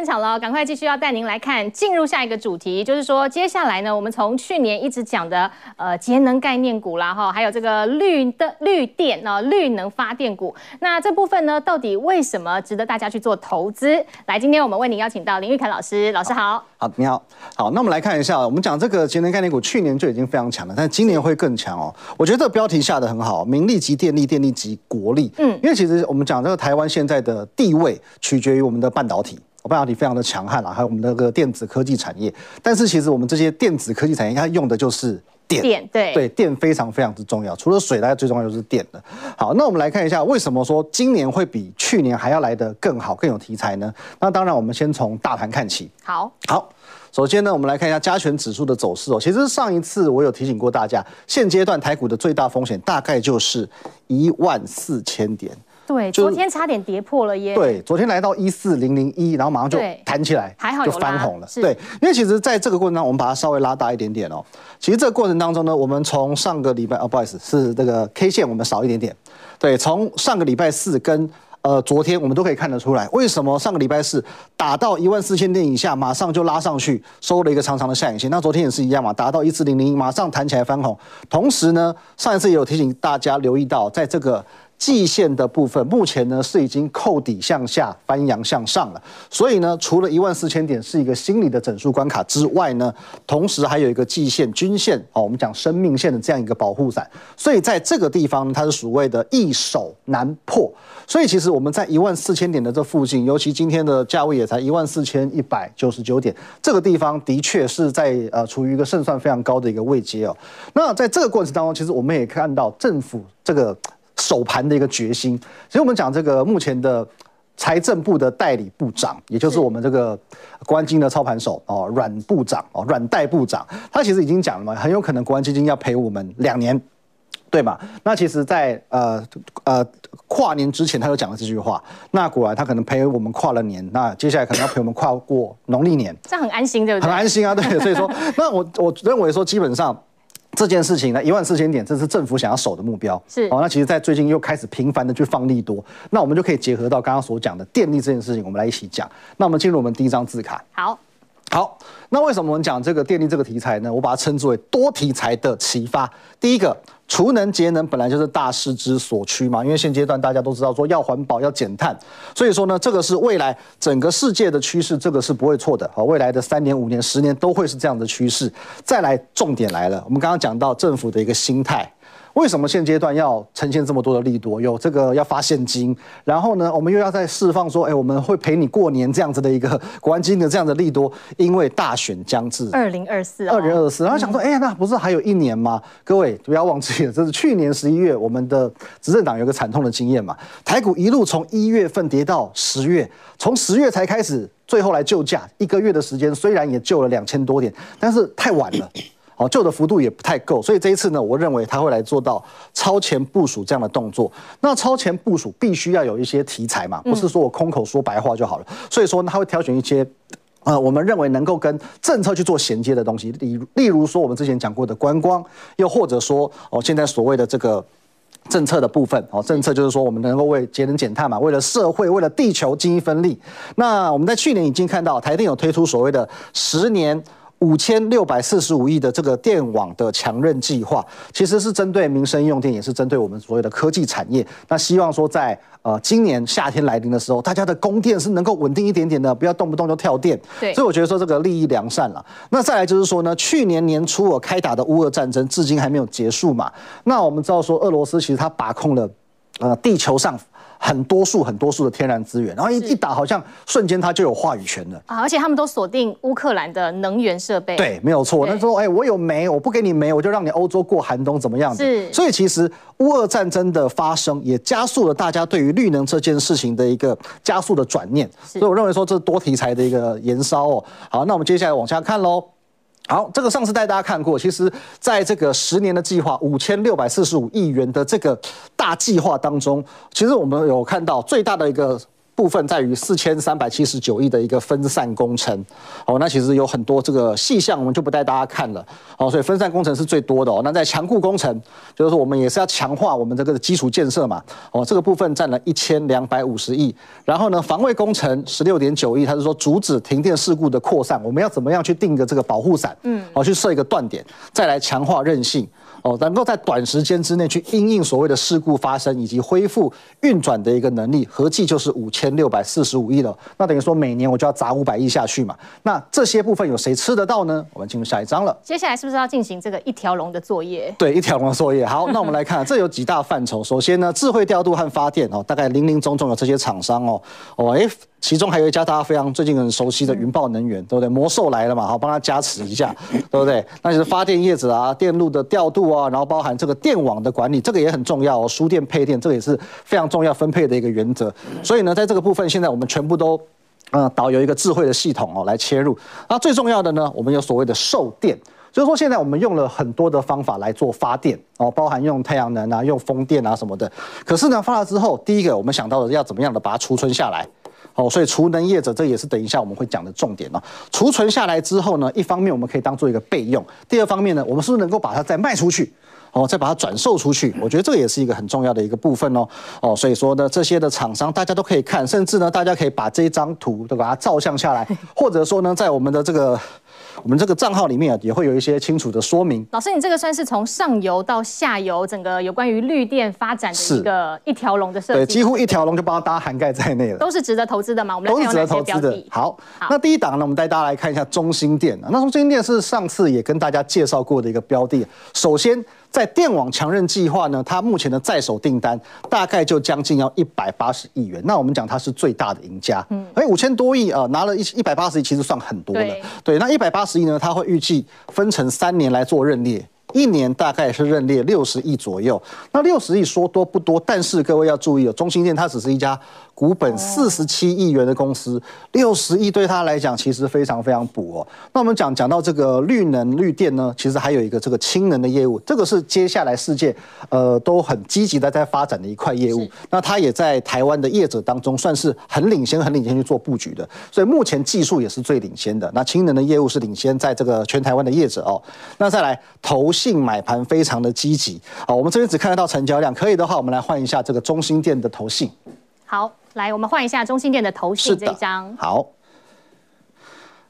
现场了，赶快继续要带您来看，进入下一个主题，就是说接下来呢，我们从去年一直讲的呃节能概念股啦哈，还有这个绿的绿电啊绿能发电股，那这部分呢，到底为什么值得大家去做投资？来，今天我们为您邀请到林玉凯老师，老师好。好，你好。好，那我们来看一下，我们讲这个节能概念股，去年就已经非常强了，但今年会更强哦。我觉得这个标题下的很好，名利及电力，电力及国力。嗯，因为其实我们讲这个台湾现在的地位，取决于我们的半导体。半导体非常的强悍啦，还有我们那个电子科技产业。但是其实我们这些电子科技产业，它用的就是电，电对对，电非常非常之重要。除了水，大家最重要就是电了。好，那我们来看一下，为什么说今年会比去年还要来得更好、更有题材呢？那当然，我们先从大盘看起。好，好，首先呢，我们来看一下加权指数的走势哦。其实上一次我有提醒过大家，现阶段台股的最大风险大概就是一万四千点。对，昨天差点跌破了耶。对，昨天来到一四零零一，然后马上就弹起来，还好就翻红了。对，因为其实在这个过程当中，我们把它稍微拉大一点点哦。其实这个过程当中呢，我们从上个礼拜哦，不好意思，是这个 K 线我们少一点点。对，从上个礼拜四跟呃，昨天我们都可以看得出来，为什么上个礼拜四打到一万四千点以下，马上就拉上去，收了一个长长的下影线。那昨天也是一样嘛，达到一四零零，马上弹起来翻红。同时呢，上一次也有提醒大家留意到，在这个。季线的部分，目前呢是已经扣底向下翻阳向上了，所以呢，除了一万四千点是一个心理的整数关卡之外呢，同时还有一个季线、均线哦，我们讲生命线的这样一个保护伞，所以在这个地方它是所谓的易守难破，所以其实我们在一万四千点的这附近，尤其今天的价位也才一万四千一百九十九点，这个地方的确是在呃处于一个胜算非常高的一个位阶哦。那在这个过程当中，其实我们也看到政府这个。守盘的一个决心，其实我们讲这个目前的财政部的代理部长，也就是我们这个国安基金的操盘手哦，阮部长哦，阮代部长，他其实已经讲了嘛，很有可能国安基金要赔我们两年，对吗？那其实在，在呃呃跨年之前，他就讲了这句话。那果然他可能赔我们跨了年，那接下来可能要赔我们跨过农历年，这样很安心，对不对？很安心啊，对。所以说，那我我认为说，基本上。这件事情呢，一万四千点，这是政府想要守的目标。是哦，那其实，在最近又开始频繁的去放利多，那我们就可以结合到刚刚所讲的电力这件事情，我们来一起讲。那我们进入我们第一张字卡。好，好，那为什么我们讲这个电力这个题材呢？我把它称之为多题材的启发。第一个。储能节能本来就是大势之所趋嘛，因为现阶段大家都知道说要环保要减碳，所以说呢，这个是未来整个世界的趋势，这个是不会错的。好，未来的三年、五年、十年都会是这样的趋势。再来，重点来了，我们刚刚讲到政府的一个心态。为什么现阶段要呈现这么多的利多？有这个要发现金，然后呢，我们又要再释放说，哎，我们会陪你过年这样子的一个国安基金的这样的利多，因为大选将至，二零二四，二零二四，然后想说，哎，那不是还有一年吗？各位不要忘记了，这是去年十一月我们的执政党有个惨痛的经验嘛，台股一路从一月份跌到十月，从十月才开始，最后来救驾，一个月的时间虽然也救了两千多点，但是太晚了。哦，救的幅度也不太够，所以这一次呢，我认为他会来做到超前部署这样的动作。那超前部署必须要有一些题材嘛，不是说我空口说白话就好了。所以说呢，他会挑选一些，呃，我们认为能够跟政策去做衔接的东西，例例如说我们之前讲过的观光，又或者说哦，现在所谓的这个政策的部分，哦，政策就是说我们能够为节能减碳嘛，为了社会，为了地球尽一份力。那我们在去年已经看到台电有推出所谓的十年。五千六百四十五亿的这个电网的强韧计划，其实是针对民生用电，也是针对我们所有的科技产业。那希望说在呃今年夏天来临的时候，大家的供电是能够稳定一点点的，不要动不动就跳电。对，所以我觉得说这个利益良善了。那再来就是说呢，去年年初我开打的乌俄战争至今还没有结束嘛。那我们知道说俄罗斯其实它把控了呃地球上。很多数很多数的天然资源，然后一一打，好像瞬间他就有话语权了啊！而且他们都锁定乌克兰的能源设备，对，没有错。那说，哎，我有煤，我不给你煤，我就让你欧洲过寒冬，怎么样子？是。所以其实乌俄战争的发生，也加速了大家对于绿能这件事情的一个加速的转念。所以我认为说，这是多题材的一个延烧哦。好，那我们接下来往下看喽。好，这个上次带大家看过，其实在这个十年的计划，五千六百四十五亿元的这个大计划当中，其实我们有看到最大的一个。部分在于四千三百七十九亿的一个分散工程，哦，那其实有很多这个细项，我们就不带大家看了，哦，所以分散工程是最多的哦。那在强固工程，就是说我们也是要强化我们这个基础建设嘛，哦，这个部分占了一千两百五十亿。然后呢，防卫工程十六点九亿，它是说阻止停电事故的扩散，我们要怎么样去定个这个保护伞，嗯，哦，去设一个断点，再来强化韧性。哦，能够在短时间之内去因应所谓的事故发生以及恢复运转的一个能力，合计就是五千六百四十五亿了。那等于说每年我就要砸五百亿下去嘛。那这些部分有谁吃得到呢？我们进入下一章了。接下来是不是要进行这个一条龙的作业？对，一条龙的作业。好，那我们来看，这有几大范畴。首先呢，智慧调度和发电哦，大概零零总总有这些厂商哦。哦，哎。其中还有一家大家非常最近很熟悉的云豹能源，对不对？魔兽来了嘛，好，帮他加持一下，对不对？那就是发电叶子啊，电路的调度啊，然后包含这个电网的管理，这个也很重要哦。输电配电，这个也是非常重要分配的一个原则。所以呢，在这个部分，现在我们全部都嗯导有一个智慧的系统哦来切入。那最重要的呢，我们有所谓的售电，就是说现在我们用了很多的方法来做发电哦，包含用太阳能啊，用风电啊什么的。可是呢，发了之后，第一个我们想到的要怎么样的把它储存下来。哦，所以储能业者这也是等一下我们会讲的重点哦。储存下来之后呢，一方面我们可以当做一个备用，第二方面呢，我们是不是能够把它再卖出去？哦，再把它转售出去，我觉得这个也是一个很重要的一个部分哦。哦，所以说呢，这些的厂商大家都可以看，甚至呢，大家可以把这一张图都把它照相下来，或者说呢，在我们的这个我们这个账号里面啊也会有一些清楚的说明。老师，你这个算是从上游到下游，整个有关于绿电发展的一个一条龙的设计，对，几乎一条龙就帮大家涵盖在内了。都是值得投资的嘛？我们。都是值得投资的。好，好，那第一档呢，我们带大家来看一下中心电。那中心店是上次也跟大家介绍过的一个标的。首先。在电网强韧计划呢，它目前的在手订单大概就将近要一百八十亿元。那我们讲它是最大的赢家，嗯，哎，五千多亿啊，拿了一一百八十亿，其实算很多了。对，对，那一百八十亿呢，它会预计分成三年来做认列。一年大概是认列六十亿左右，那六十亿说多不多，但是各位要注意哦，中兴电它只是一家股本四十七亿元的公司，六十亿对他来讲其实非常非常补哦。那我们讲讲到这个绿能绿电呢，其实还有一个这个氢能的业务，这个是接下来世界呃都很积极的在发展的一块业务。那它也在台湾的业者当中算是很领先、很领先去做布局的，所以目前技术也是最领先的。那氢能的业务是领先在这个全台湾的业者哦。那再来投。信买盘非常的积极，好，我们这边只看得到成交量，可以的话，我们来换一下这个中心店的投信。好，来，我们换一下中心店的投信这一张。好，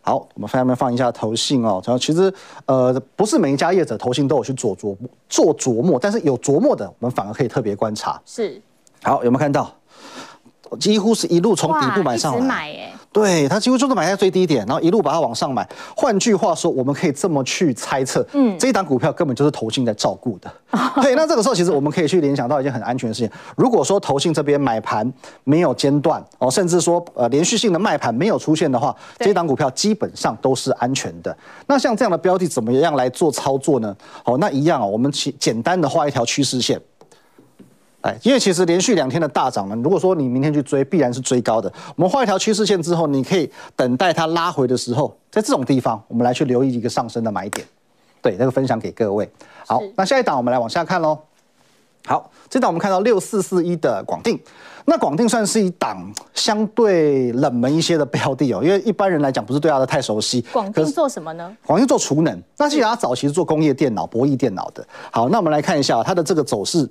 好，我们下面放一下投信哦。然后其实呃，不是每一家业者投信都有去做琢磨做琢磨，但是有琢磨的，我们反而可以特别观察。是，好，有没有看到？几乎是一路从底部买上来，买哎，对，它几乎就是买在最低点，然后一路把它往上买。换句话说，我们可以这么去猜测，嗯，这一档股票根本就是投信在照顾的。对，那这个时候其实我们可以去联想到一件很安全的事情：如果说投信这边买盘没有间断哦，甚至说呃连续性的卖盘没有出现的话，这一档股票基本上都是安全的。那像这样的标的怎么样来做操作呢？哦，那一样哦，我们简简单的画一条趋势线。哎，因为其实连续两天的大涨呢，如果说你明天去追，必然是追高的。我们画一条趋势线之后，你可以等待它拉回的时候，在这种地方，我们来去留意一个上升的买点。对，那个分享给各位。好，那下一档我们来往下看喽。好，这档我们看到六四四一的广定，那广定算是一档相对冷门一些的标的哦，因为一般人来讲不是对它的太熟悉。广定做什么呢？广定做储能，那其实它早期是做工业电脑、博弈电脑的。好，那我们来看一下它的这个走势。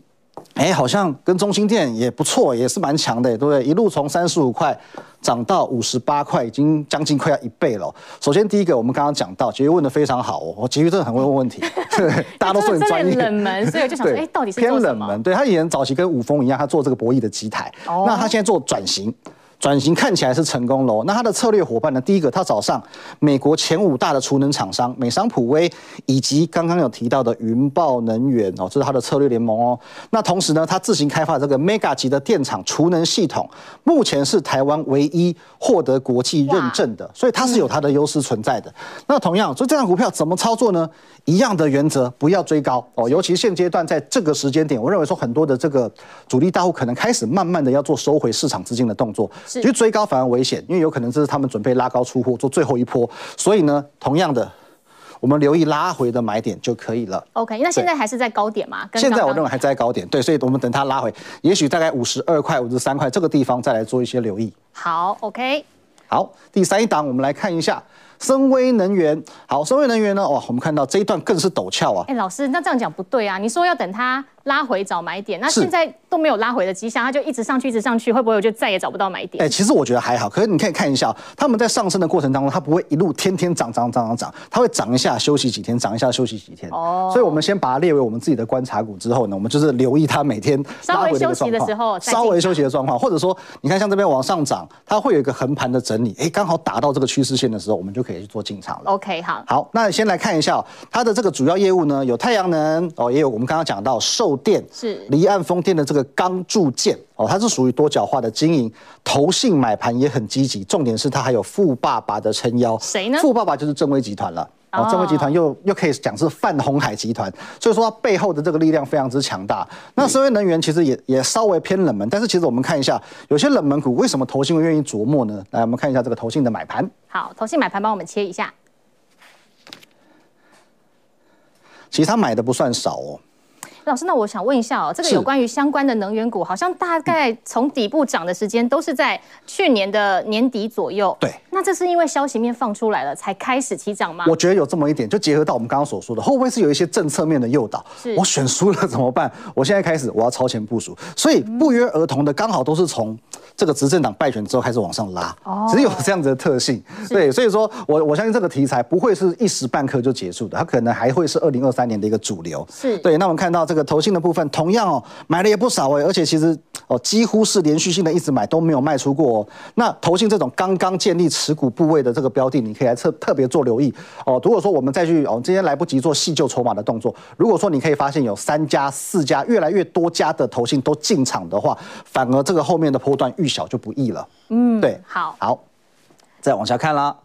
哎，好像跟中心店也不错，也是蛮强的，对不对？一路从三十五块涨到五十八块，已经将近快要一倍了。首先，第一个我们刚刚讲到，杰玉问的非常好哦，我杰玉真的很会问问题，对，大家都说你专业。冷门，所以我就想说，哎，到底是偏冷门？对，他以前早期跟五峰一样，他做这个博弈的机台，哦，那他现在做转型。转型看起来是成功了，那它的策略伙伴呢？第一个，它找上美国前五大的储能厂商美商普威，以及刚刚有提到的云豹能源哦，这是它的策略联盟哦。那同时呢，它自行开发这个 Mega 级的电厂储能系统，目前是台湾唯一获得国际认证的，所以它是有它的优势存在的。那同样，所以这张股票怎么操作呢？一样的原则，不要追高哦，尤其现阶段在这个时间点，我认为说很多的这个主力大户可能开始慢慢的要做收回市场资金的动作。其实追高反而危险，因为有可能这是他们准备拉高出货做最后一波，所以呢，同样的，我们留意拉回的买点就可以了。OK，那现在还是在高点吗？现在我认为还在高点，对，所以我们等它拉回，也许大概五十二块、五十三块这个地方再来做一些留意。好，OK，好，第三一档我们来看一下。森崴能源，好，深威能源呢？哇，我们看到这一段更是陡峭啊！哎，老师，那这样讲不对啊！你说要等它拉回找买点，那现在都没有拉回的迹象，它就一直上去，一直上去，会不会我就再也找不到买点？哎，其实我觉得还好。可是你可以看一下，他们在上升的过程当中，它不会一路天天涨涨涨涨涨，它会涨一下休息几天，涨一下休息几天。哦。所以我们先把它列为我们自己的观察股之后呢，我们就是留意它每天。稍微休息的时候，稍微休息的状况，或者说你看像这边往上涨，它会有一个横盘的整理，哎，刚好打到这个趋势线的时候，我们就可以去做进场了。OK，好，好，那先来看一下、喔、它的这个主要业务呢，有太阳能哦，也有我们刚刚讲到售电是离岸风电的这个钢铸件哦，它是属于多角化的经营，投信买盘也很积极，重点是它还有富爸爸的撑腰，谁呢？富爸爸就是正威集团了哦，正威集团又又可以讲是泛红海集团，所以说它背后的这个力量非常之强大。那深威能源其实也也稍微偏冷门，但是其实我们看一下，有些冷门股为什么投信会愿意琢磨呢？来，我们看一下这个投信的买盘。好，投信买盘帮我们切一下。其实他买的不算少哦。老师，那我想问一下哦，这个有关于相关的能源股，好像大概从底部涨的时间都是在去年的年底左右。对，那这是因为消息面放出来了才开始起涨吗？我觉得有这么一点，就结合到我们刚刚所说的，会不会是有一些政策面的诱导？是我选输了怎么办？我现在开始我要超前部署，所以不约而同的刚好都是从这个执政党败选之后开始往上拉，只有这样子的特性。对，所以说我我相信这个题材不会是一时半刻就结束的，它可能还会是二零二三年的一个主流。是对。那我们看到这个投信的部分，同样哦买了也不少哎，而且其实哦几乎是连续性的一直买都没有卖出过哦。那投信这种刚刚建立持股部位的这个标的，你可以来特特别做留意哦。如果说我们再去哦今天来不及做细究筹码的动作，如果说你可以发现有三家、四家，越来越多家的投信都进场的话，反而这个后面的波段遇小就不易了。嗯，对，好，好，再往下看啦。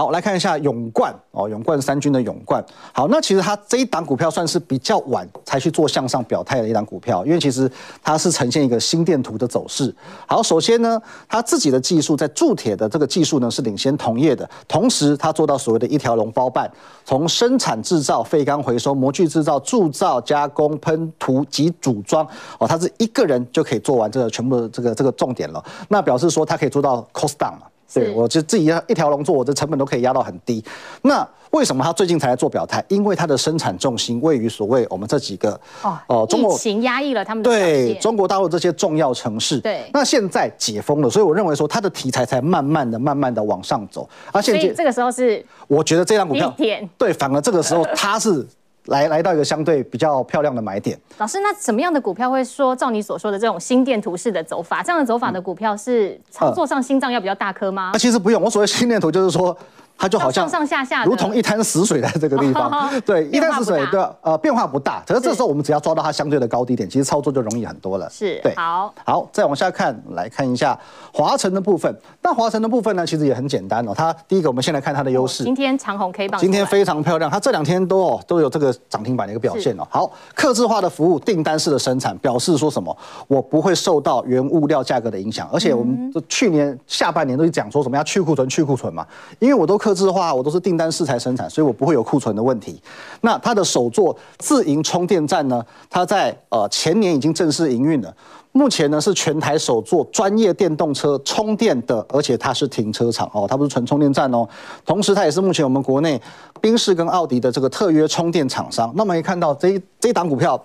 好，来看一下永冠哦，永冠三军的永冠。好，那其实它这一档股票算是比较晚才去做向上表态的一档股票，因为其实它是呈现一个心电图的走势。好，首先呢，它自己的技术在铸铁的这个技术呢是领先同业的，同时它做到所谓的一条龙包办，从生产制造、废钢回收、模具制造、铸造、加工、喷涂及组装哦，它是一个人就可以做完这个全部的这个这个重点了。那表示说它可以做到 cost down 嘛。对，我就自己要一条龙做，我的成本都可以压到很低。那为什么他最近才来做表态？因为他的生产重心位于所谓我们这几个哦，呃，中国疫情压抑了他们的对中国大陆这些重要城市。对，那现在解封了，所以我认为说它的题材才慢慢的、慢慢的往上走。而且这个时候是，我觉得这张股票对，反而这个时候它是。来来到一个相对比较漂亮的买点。老师，那什么样的股票会说照你所说的这种心电图式的走法？这样的走法的股票是操作上心脏要比较大颗吗？那，其实不用。我所谓心电图就是说。它就好像上上下下，如同一滩死水在这个地方，对，一滩死水，对，呃，变化不大。可是这时候我们只要抓到它相对的高低点，其实操作就容易很多了。是，对，好，好，再往下看，来看一下华晨的部分。那华晨的部分呢，其实也很简单哦。它第一个，我们先来看它的优势。今天长虹 K 棒，今天非常漂亮。它这两天都哦都有这个涨停板的一个表现哦。好，客制化的服务，订单式的生产，表示说什么？我不会受到原物料价格的影响。而且我们去年下半年都是讲说什么要去库存、去库存嘛，因为我都客制化，我都是订。单式材生产，所以我不会有库存的问题。那它的首座自营充电站呢？它在呃前年已经正式营运了。目前呢是全台首座专业电动车充电的，而且它是停车场哦，它不是纯充电站哦。同时，它也是目前我们国内宾士跟奥迪的这个特约充电厂商。那么可以看到这一这一档股票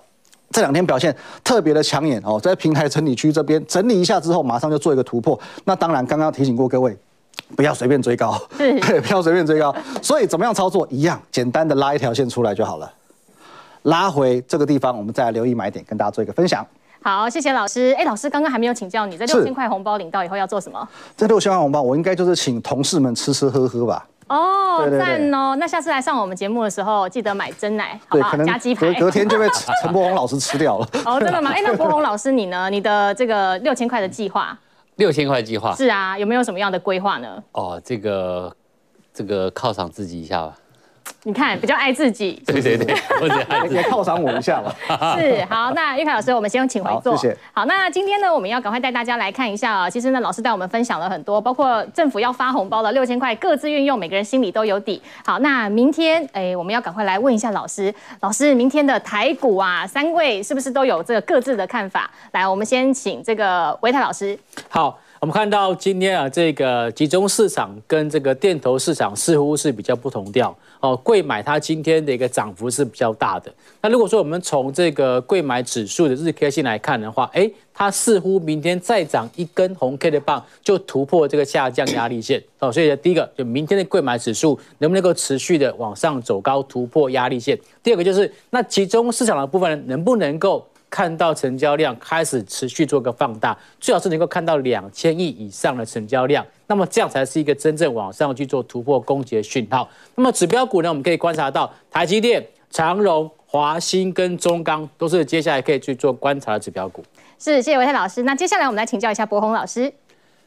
这两天表现特别的抢眼哦，在平台整理区这边整理一下之后，马上就做一个突破。那当然，刚刚提醒过各位。不要随便追高，对，不要随便追高。所以怎么样操作？一样简单的拉一条线出来就好了。拉回这个地方，我们再来留意买点，跟大家做一个分享。好，谢谢老师。哎、欸，老师刚刚还没有请教你，这六千块红包领到以后要做什么？这六千块红包，我应该就是请同事们吃吃喝喝吧。哦，赞哦！那下次来上我们节目的时候，记得买真奶，好不好？加鸡排。隔天就被 陈柏宏老师吃掉了。哦，真的吗？哎、欸，那柏宏老师你呢？你的这个六千块的计划？六千块计划是啊，有没有什么样的规划呢？哦，这个这个犒赏自己一下吧。你看，比较爱自己。对对对，我也也犒赏我一下吧。是，好，那玉凯老师，我们先请回座。谢谢。好，那今天呢，我们要赶快带大家来看一下啊。其实呢，老师带我们分享了很多，包括政府要发红包的六千块，各自运用，每个人心里都有底。好，那明天，哎，我们要赶快来问一下老师。老师，明天的台股啊，三位是不是都有这个各自的看法？来，我们先请这个维泰老师。好。我们看到今天啊，这个集中市场跟这个电投市场似乎是比较不同调哦。贵买它今天的一个涨幅是比较大的。那如果说我们从这个贵买指数的日 K 线来看的话，哎，它似乎明天再涨一根红 K 的棒就突破这个下降压力线哦。所以第一个就明天的贵买指数能不能够持续的往上走高突破压力线？第二个就是那集中市场的部分能不能够？看到成交量开始持续做个放大，最好是能够看到两千亿以上的成交量，那么这样才是一个真正往上去做突破攻击的讯号。那么指标股呢，我们可以观察到台积电、长荣、华兴跟中钢都是接下来可以去做观察的指标股。是，谢谢维泰老师。那接下来我们来请教一下博宏老师。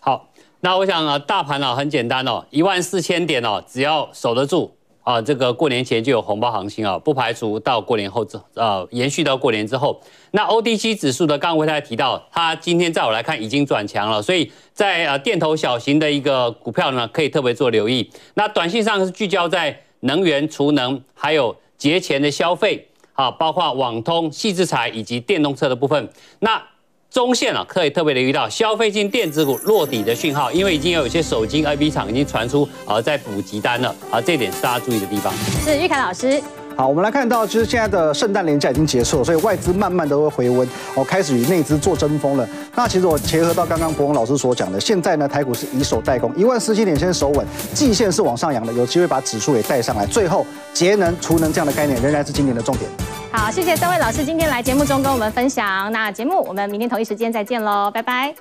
好，那我想啊，大盘啊很简单哦，一万四千点哦，只要守得住。啊，这个过年前就有红包行情啊，不排除到过年后之呃延续到过年之后。那 O D C 指数的，刚刚唯泰提到，它今天在我来看已经转强了，所以在呃电投小型的一个股票呢，可以特别做留意。那短线上是聚焦在能源、储能，还有节前的消费。啊，包括网通、矽智财以及电动车的部分。那中线啊，可以特别留意到消费性电子股落底的讯号，因为已经有一些手机 IB 厂已经传出啊在补集单了啊，这点是大家注意的地方。是玉凯老师。好，我们来看到，就是现在的圣诞连假已经结束了，所以外资慢慢的会回温，哦，开始与内资做争锋了。那其实我结合到刚刚博文老师所讲的，现在呢，台股是以守代攻，一万四千点先守稳，季线是往上扬的，有机会把指数给带上来。最后，节能、储能这样的概念仍然是今年的重点。好，谢谢三位老师今天来节目中跟我们分享。那节目我们明天同一时间再见喽，拜拜。